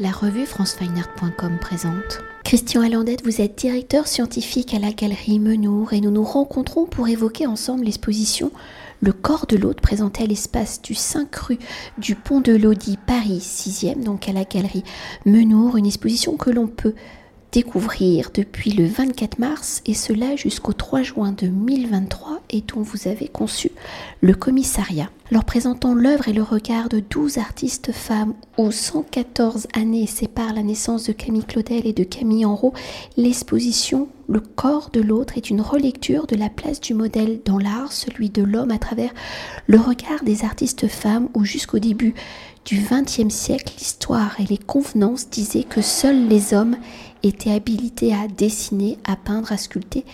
La revue francefineart.com présente. Christian Allandette, vous êtes directeur scientifique à la galerie Menour et nous nous rencontrons pour évoquer ensemble l'exposition Le corps de l'autre présentée à l'espace du 5 rue du Pont de Lodi, Paris 6e, donc à la galerie Menour, une exposition que l'on peut découvrir depuis le 24 mars et cela jusqu'au 3 juin 2023 et dont vous avez conçu le commissariat. Leur présentant l'œuvre et le regard de 12 artistes femmes où 114 années séparent la naissance de Camille Claudel et de Camille Enrault, l'exposition Le corps de l'autre est une relecture de la place du modèle dans l'art, celui de l'homme à travers le regard des artistes femmes où jusqu'au début du XXe siècle, l'histoire et les convenances disaient que seuls les hommes étaient habilités à dessiner, à peindre, à sculpter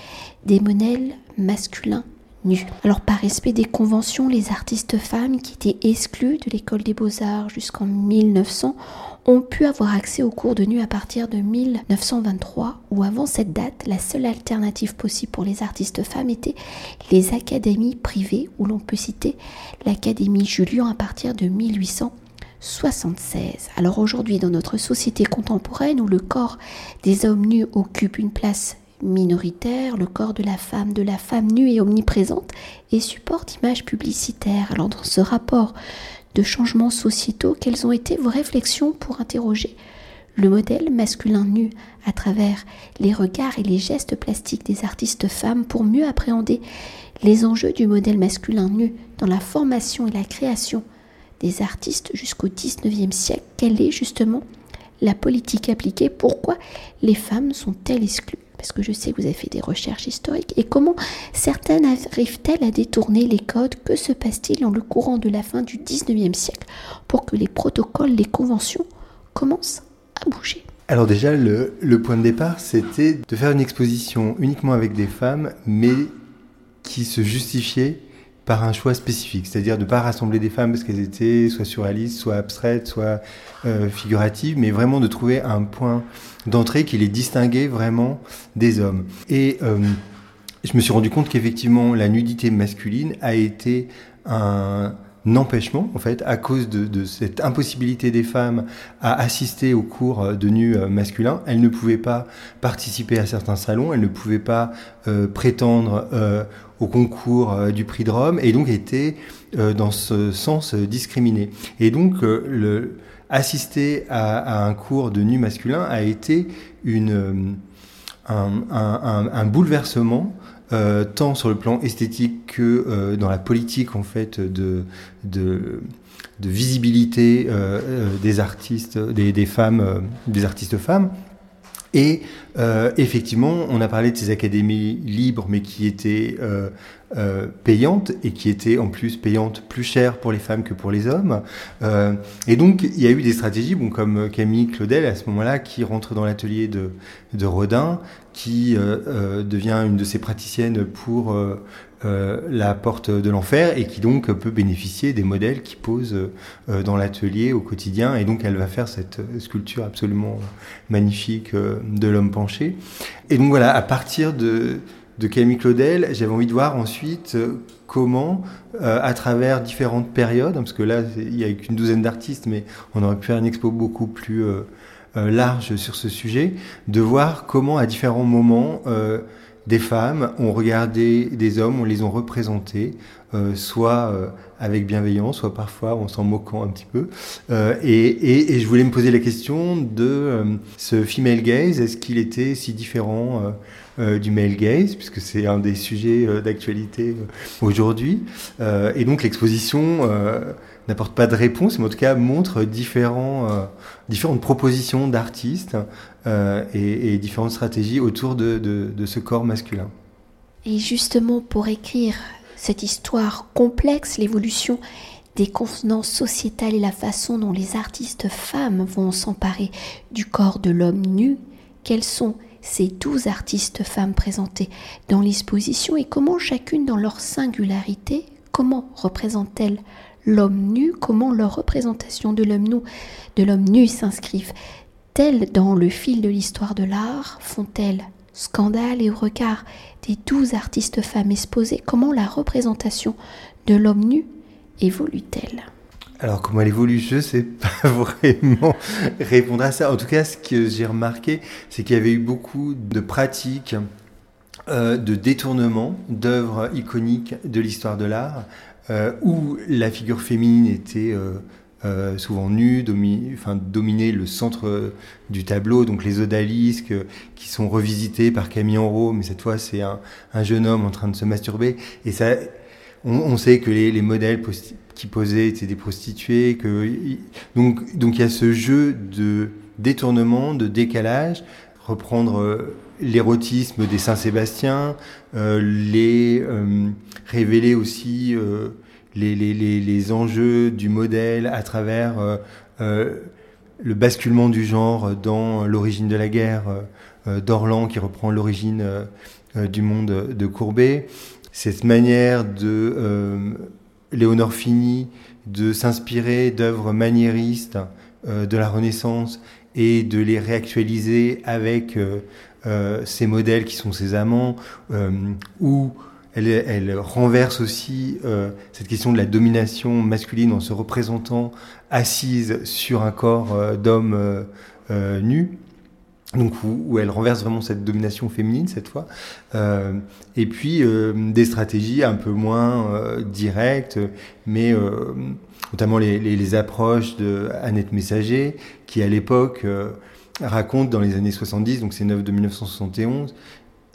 des modèles masculins nus. Alors par respect des conventions, les artistes femmes qui étaient exclues de l'école des beaux-arts jusqu'en 1900 ont pu avoir accès aux cours de nu à partir de 1923 ou avant cette date, la seule alternative possible pour les artistes femmes était les académies privées où l'on peut citer l'Académie Julian à partir de 1800 76. Alors aujourd'hui, dans notre société contemporaine où le corps des hommes nus occupe une place minoritaire, le corps de la femme, de la femme nue est omniprésente et supporte image publicitaire. Alors dans ce rapport de changements sociétaux, quelles ont été vos réflexions pour interroger le modèle masculin nu à travers les regards et les gestes plastiques des artistes femmes pour mieux appréhender les enjeux du modèle masculin nu dans la formation et la création des artistes jusqu'au 19e siècle. Quelle est justement la politique appliquée? Pourquoi les femmes sont-elles exclues? Parce que je sais que vous avez fait des recherches historiques. Et comment certaines arrivent-elles à détourner les codes? Que se passe-t-il dans le courant de la fin du 19e siècle pour que les protocoles, les conventions commencent à bouger? Alors déjà, le, le point de départ, c'était de faire une exposition uniquement avec des femmes, mais qui se justifiait par un choix spécifique, c'est-à-dire de ne pas rassembler des femmes parce qu'elles étaient soit surréalistes, soit abstraites, soit euh, figuratives, mais vraiment de trouver un point d'entrée qui les distinguait vraiment des hommes. Et euh, je me suis rendu compte qu'effectivement la nudité masculine a été un, empêchement, en fait, à cause de, cette impossibilité des femmes à assister aux cours de nu euh, masculins. Elles ne pouvaient pas participer à certains salons, elles ne pouvaient pas euh, prétendre euh, au concours du prix de Rome, et donc étaient dans ce sens discriminées. Et donc, assister à, un cours de nu masculin a été une, un, un bouleversement euh, tant sur le plan esthétique que euh, dans la politique en fait de, visibilité euh, des artistes, des femmes, des artistes femmes. Et euh, effectivement, on a parlé de ces académies libres, mais qui étaient euh, euh, payantes et qui étaient en plus payantes plus chères pour les femmes que pour les hommes. et donc, il y a eu des stratégies, bon, comme Camille Claudel à ce moment-là, qui rentre dans l'atelier de, de Rodin, qui devient une de ses praticiennes pour euh, la porte de l'enfer et qui donc peut bénéficier des modèles qui posent euh, dans l'atelier au quotidien. Et donc elle va faire cette sculpture absolument magnifique euh, de l'homme penché. Et donc voilà, à partir de, Camille Claudel, j'avais envie de voir ensuite comment, à travers différentes périodes, parce que là, il n'y a qu'une douzaine d'artistes, mais on aurait pu faire une expo beaucoup plus large sur ce sujet, de voir comment, à différents moments, des femmes ont regardé des hommes, on les ont représentés, euh, soit euh, avec bienveillance, soit parfois en s'en moquant un petit peu. Euh, et, et, je voulais me poser la question de ce female gaze, est-ce qu'il était si différent du male gaze, puisque c'est un des sujets d'actualité aujourd'hui. et donc l'exposition n'apporte pas de réponse, mais en tout cas montre différents, différentes propositions d'artistes euh, et, différentes stratégies autour de, ce corps masculin. Et justement, pour écrire cette histoire complexe, l'évolution des convenances sociétales et la façon dont les artistes femmes vont s'emparer du corps de l'homme nu, quels sont ces douze artistes femmes présentées dans l'exposition et comment chacune dans leur singularité, comment représentent-elles l'homme nu, comment leur représentation de l'homme nu, de l'homme nu s'inscrivent Telles dans le fil de l'histoire de l'art, font-elles scandale et au regard des douze artistes femmes exposées, comment la représentation de l'homme nu évolue-t-elle? Alors comment elle évolue, je ne sais pas vraiment répondre à ça. En tout cas, ce que j'ai remarqué, c'est qu'il y avait eu beaucoup de pratiques euh, de détournement d'œuvres iconiques de l'histoire de l'art, où la figure féminine était euh, souvent nue, domi le centre du tableau, donc les odalisques qui sont revisités par Camille Enro, mais cette fois c'est un, jeune homme en train de se masturber, et ça, on, sait que les, les modèles qui posaient étaient des prostituées, donc donc il y a ce jeu de détournement, de décalage, reprendre l'érotisme des Saint-Sébastien, euh, les euh, révéler aussi euh, les, les, les, enjeux du modèle à travers le basculement du genre dans l'origine de la guerre d'Orlan qui reprend l'origine du monde de Courbet. Cette manière de Léonore Fini de s'inspirer d'œuvres maniéristes de la Renaissance et de les réactualiser avec euh, ces modèles qui sont ses amants, euh, elle, elle, renverse aussi euh, cette question de la domination masculine en se représentant assise sur un corps d'homme nu. Donc où, elle renverse vraiment cette domination féminine cette fois, et puis des stratégies un peu moins directes, mais notamment les, les, les, approches de Annette Messager, qui à l'époque raconte dans les années 70, donc c'est une œuvre de 1971,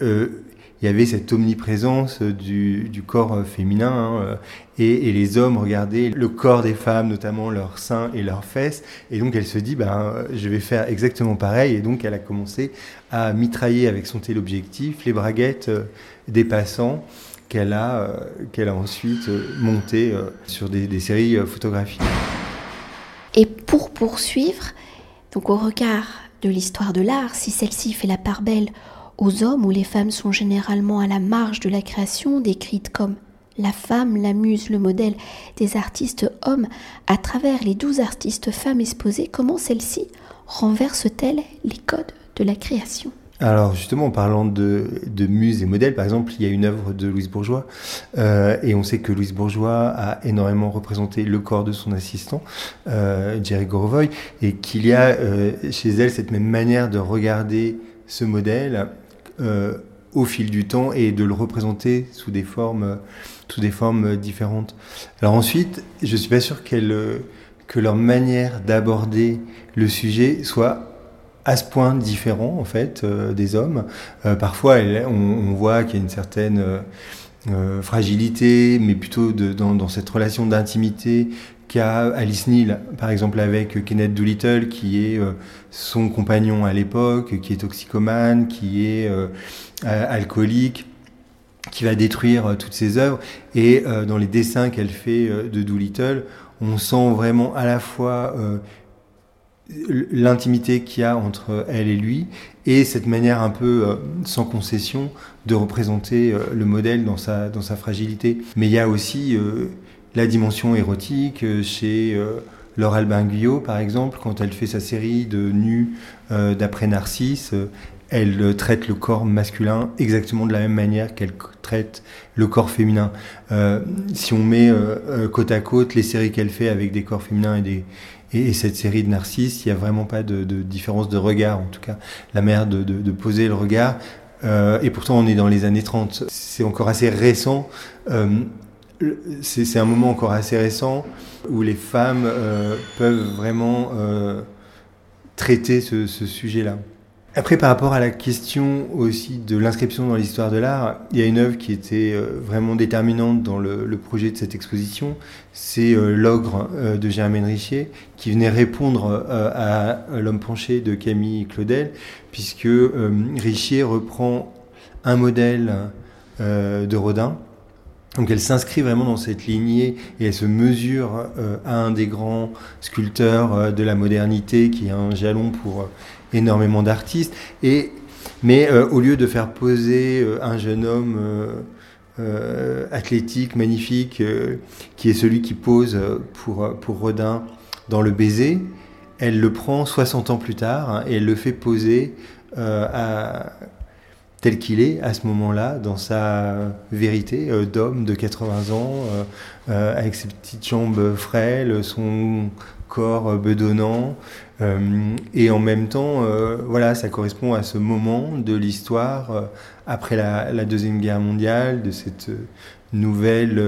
euh, il y avait cette omniprésence du, du corps féminin hein, euh, et, les hommes regardaient le corps des femmes, notamment leurs seins et leurs fesses. Et donc elle se dit, ben, je vais faire exactement pareil. Et donc elle a commencé à mitrailler avec son téléobjectif les braguettes euh, des passants qu'elle a, qu'elle a ensuite montées sur des séries photographiques. Et pour poursuivre, donc au regard de l'histoire de l'art, si celle-ci fait la part belle aux hommes où les femmes sont généralement à la marge de la création, décrites comme la femme, la muse, le modèle des artistes hommes, à travers les douze artistes femmes exposées, comment celle-ci renverse-t-elle les codes de la création? Alors justement, en parlant de, de muse et modèle, par exemple, il y a une œuvre de Louise Bourgeois, euh, et on sait que Louise Bourgeois a énormément représenté le corps de son assistant, euh, Jerry Gorovoy, et qu'il y a euh, chez elle cette même manière de regarder ce modèle au fil du temps et de le représenter sous des formes, sous des formes différentes. Alors ensuite, je suis pas sûr qu'elle que leur manière d'aborder le sujet soit à ce point différent en fait euh, des hommes. Euh, parfois, on, voit qu'il y a une certaine euh, fragilité, mais plutôt de, dans, cette relation d'intimité qu'a Alice Neal, par exemple avec Kenneth Doolittle, qui est son compagnon à l'époque, qui est toxicomane, qui est alcoolique qui va détruire toutes ses œuvres. Et dans les dessins qu'elle fait de Doolittle, on sent vraiment à la fois l'intimité qu'il y a entre elle et lui et cette manière un peu euh, sans concession de représenter euh, le modèle dans sa, dans sa fragilité. Mais il y a aussi euh, la dimension érotique chez Laure Albin Guyot, par exemple, quand elle fait sa série de nus d'après Narcisse. elle traite le corps masculin exactement de la même manière qu'elle traite le corps féminin. si on met côte à côte les séries qu'elle fait avec des corps féminins et des, et, cette série de Narcisse, il n'y a vraiment pas de, différence de regard, en tout cas, la manière de, poser le regard. Euh, et pourtant, on est dans les années 30. C'est encore assez récent. Euh, c'est un moment encore assez récent où les femmes euh, peuvent vraiment traiter ce sujet-là. Après, par rapport à la question aussi de l'inscription dans l'histoire de l'art, il y a une œuvre qui était euh, vraiment déterminante dans le, projet de cette exposition. C'est euh, L'ogre euh, de Germaine Richier, qui venait répondre à L'homme penché de Camille Claudel, puisque Richier reprend un modèle de Rodin. Donc elle s'inscrit vraiment dans cette lignée et elle se mesure à un des grands sculpteurs de la modernité qui est un jalon pour énormément d'artistes. Mais euh, au lieu de faire poser euh, un jeune homme euh, athlétique, magnifique, qui est celui qui pose pour, pour Rodin dans le baiser, elle le prend 60 ans plus tard hein, et elle le fait poser à, tel qu'il est à ce moment-là, dans sa vérité d'homme de 80 ans, avec ses petites jambes frêles, son corps bedonnant, et en même temps, voilà, ça correspond à ce moment de l'histoire après la, la, Deuxième Guerre mondiale, de cette nouvelle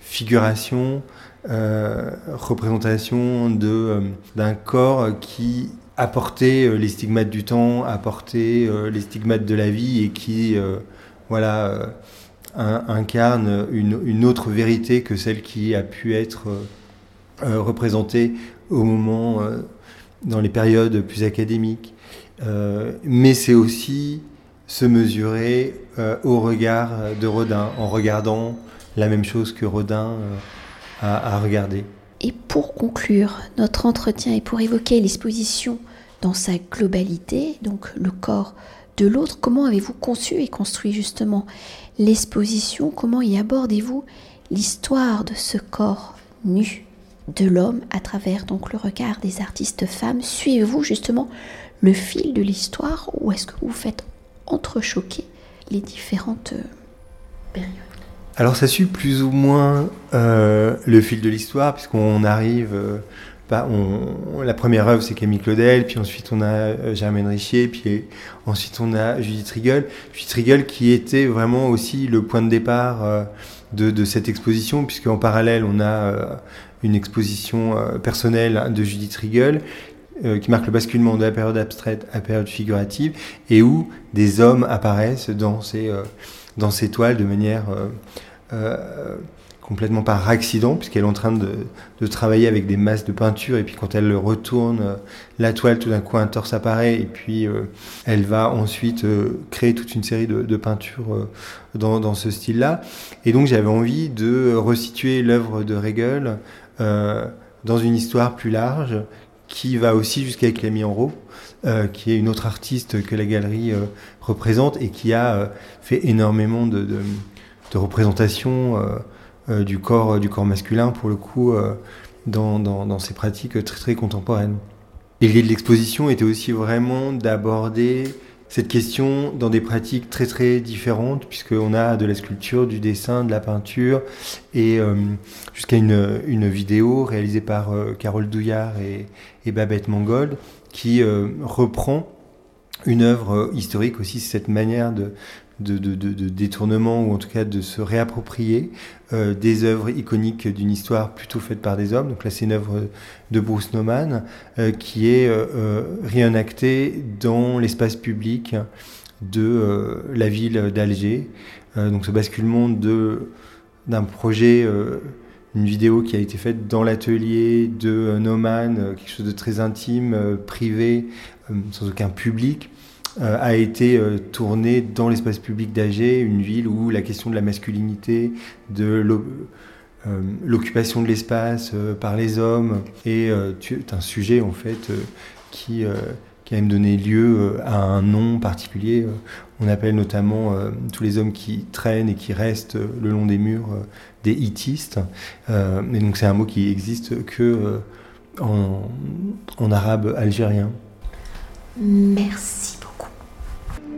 figuration euh, représentation euh, d'un corps qui apportait euh, les stigmates du temps, apportait les stigmates de la vie et qui voilà, incarne une, autre vérité que celle qui a pu être représentée au moment, dans les périodes plus académiques. mais c'est aussi se mesurer au regard de Rodin, en regardant la même chose que Rodin à, regarder. Et pour conclure notre entretien et pour évoquer l'exposition dans sa globalité, donc le corps de l'autre, comment avez-vous conçu et construit justement l'exposition? Comment y abordez-vous l'histoire de ce corps nu de l'homme à travers donc le regard des artistes femmes? Suivez-vous justement le fil de l'histoire ou est-ce que vous faites entrechoquer les différentes euh, périodes? Alors ça suit plus ou moins euh, le fil de l'histoire, puisqu'on arrive... Euh, on, la première œuvre, c'est Camille Claudel, puis ensuite on a euh, Germaine Richier, puis ensuite on a Judith Riegel. Judith Riegel qui était vraiment aussi le point de départ de, cette exposition, puisqu'en parallèle on a une exposition personnelle de Judith Riegel qui marque le basculement de la période abstraite à la période figurative, et où des hommes apparaissent dans ces, dans ces toiles de manière euh, complètement par accident, puisqu'elle est en train de, de, travailler avec des masses de peinture, et puis quand elle retourne euh, la toile, tout d'un coup un torse apparaît, et puis euh, elle va ensuite créer toute une série de, peintures dans, dans, ce style-là. Et donc j'avais envie de resituer l'œuvre de Regel dans une histoire plus large, qui va aussi jusqu'à Clémy Enro, euh, qui est une autre artiste que la galerie représente et qui a fait énormément de, de, de représentation euh, euh, du corps du corps masculin pour le coup euh, dans, dans, dans, ces pratiques très très contemporaines. L'idée de l'exposition était aussi vraiment d'aborder cette question dans des pratiques très très différentes, puisqu'on a de la sculpture, du dessin, de la peinture, et jusqu'à une, vidéo réalisée par Carole Douillard et, et Babette Mangold, qui reprend une œuvre historique aussi, cette manière de, de, détournement, ou en tout cas de se réapproprier euh, des œuvres iconiques d'une histoire plutôt faite par des hommes. Donc là, c'est une œuvre de Bruce Nauman euh, qui est euh, réenactée dans l'espace public de la ville d'Alger. donc ce basculement d'un projet une vidéo qui a été faite dans l'atelier de Nauman, quelque chose de très intime, privé, sans aucun public, euh, a été euh, tourné dans l'espace public d'Agé, une ville où la question de la masculinité, de euh, l'occupation de l'espace par les hommes est un sujet en fait qui qui a même donné lieu à un nom particulier. On appelle notamment tous les hommes qui traînent et qui restent le long des murs des hitistes. et donc c'est un mot qui existe que en, arabe algérien. Merci.